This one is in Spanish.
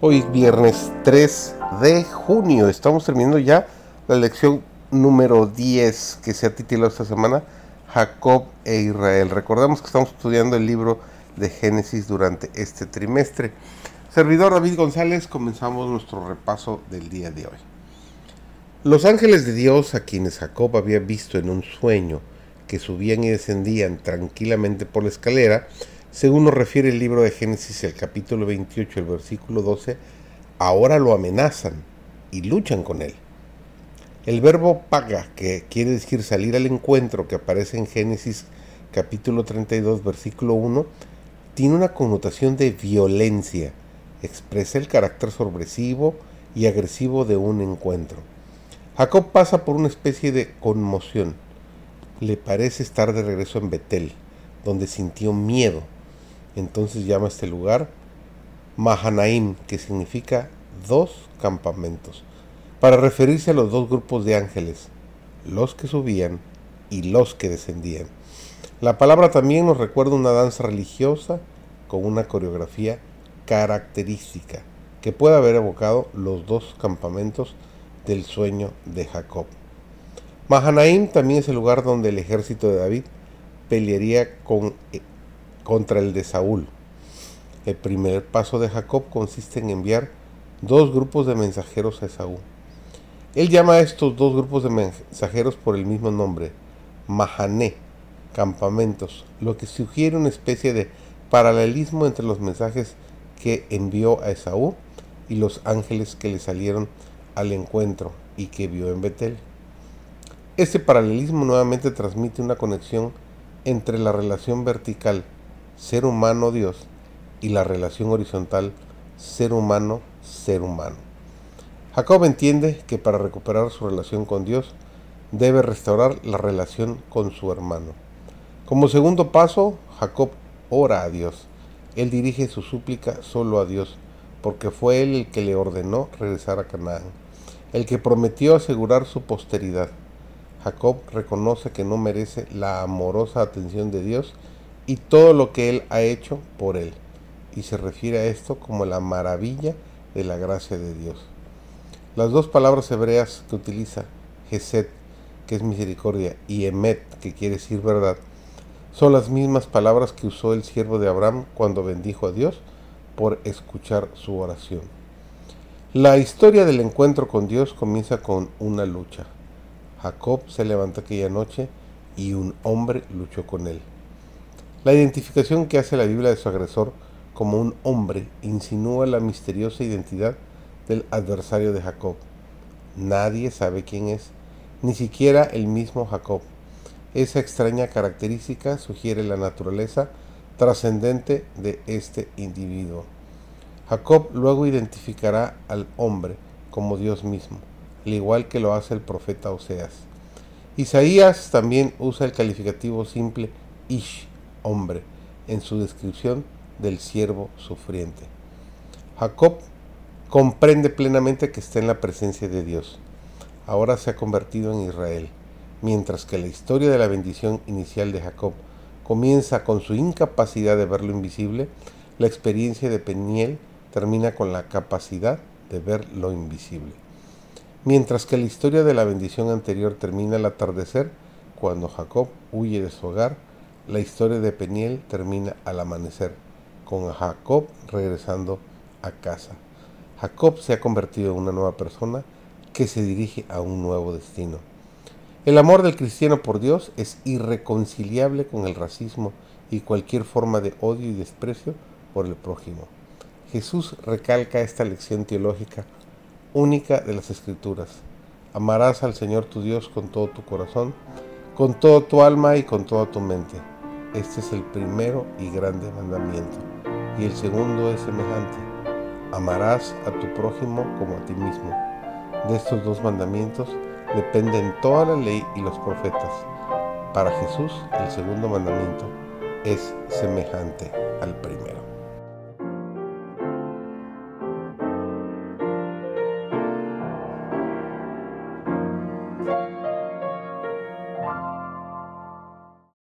Hoy viernes 3 de junio. Estamos terminando ya la lección número 10 que se ha titulado esta semana Jacob e Israel. Recordamos que estamos estudiando el libro de Génesis durante este trimestre. Servidor David González, comenzamos nuestro repaso del día de hoy. Los ángeles de Dios a quienes Jacob había visto en un sueño que subían y descendían tranquilamente por la escalera, según nos refiere el libro de Génesis, el capítulo 28, el versículo 12, ahora lo amenazan y luchan con él. El verbo paga, que quiere decir salir al encuentro, que aparece en Génesis capítulo 32, versículo 1, tiene una connotación de violencia, expresa el carácter sorpresivo y agresivo de un encuentro. Jacob pasa por una especie de conmoción. Le parece estar de regreso en Betel, donde sintió miedo entonces llama este lugar Mahanaim, que significa dos campamentos, para referirse a los dos grupos de ángeles, los que subían y los que descendían. La palabra también nos recuerda una danza religiosa con una coreografía característica que puede haber evocado los dos campamentos del sueño de Jacob. Mahanaim también es el lugar donde el ejército de David pelearía con contra el de Saúl. El primer paso de Jacob consiste en enviar dos grupos de mensajeros a Esaú. Él llama a estos dos grupos de mensajeros por el mismo nombre, Mahané, campamentos, lo que sugiere una especie de paralelismo entre los mensajes que envió a Esaú y los ángeles que le salieron al encuentro y que vio en Betel. Este paralelismo nuevamente transmite una conexión entre la relación vertical ser humano-Dios y la relación horizontal ser humano-ser humano. Jacob entiende que para recuperar su relación con Dios debe restaurar la relación con su hermano. Como segundo paso, Jacob ora a Dios. Él dirige su súplica solo a Dios, porque fue él el que le ordenó regresar a Canaán, el que prometió asegurar su posteridad. Jacob reconoce que no merece la amorosa atención de Dios y todo lo que Él ha hecho por Él. Y se refiere a esto como la maravilla de la gracia de Dios. Las dos palabras hebreas que utiliza, Geset, que es misericordia, y Emet, que quiere decir verdad, son las mismas palabras que usó el siervo de Abraham cuando bendijo a Dios por escuchar su oración. La historia del encuentro con Dios comienza con una lucha. Jacob se levantó aquella noche y un hombre luchó con él. La identificación que hace la Biblia de su agresor como un hombre insinúa la misteriosa identidad del adversario de Jacob. Nadie sabe quién es, ni siquiera el mismo Jacob. Esa extraña característica sugiere la naturaleza trascendente de este individuo. Jacob luego identificará al hombre como Dios mismo, al igual que lo hace el profeta Oseas. Isaías también usa el calificativo simple Ish hombre en su descripción del siervo sufriente. Jacob comprende plenamente que está en la presencia de Dios. Ahora se ha convertido en Israel, mientras que la historia de la bendición inicial de Jacob comienza con su incapacidad de ver lo invisible, la experiencia de Peniel termina con la capacidad de ver lo invisible. Mientras que la historia de la bendición anterior termina al atardecer, cuando Jacob huye de su hogar la historia de Peniel termina al amanecer, con Jacob regresando a casa. Jacob se ha convertido en una nueva persona que se dirige a un nuevo destino. El amor del cristiano por Dios es irreconciliable con el racismo y cualquier forma de odio y desprecio por el prójimo. Jesús recalca esta lección teológica única de las Escrituras. Amarás al Señor tu Dios con todo tu corazón, con toda tu alma y con toda tu mente este es el primero y grande mandamiento. Y el segundo es semejante. Amarás a tu prójimo como a ti mismo. De estos dos mandamientos dependen toda la ley y los profetas. Para Jesús el segundo mandamiento es semejante al primero.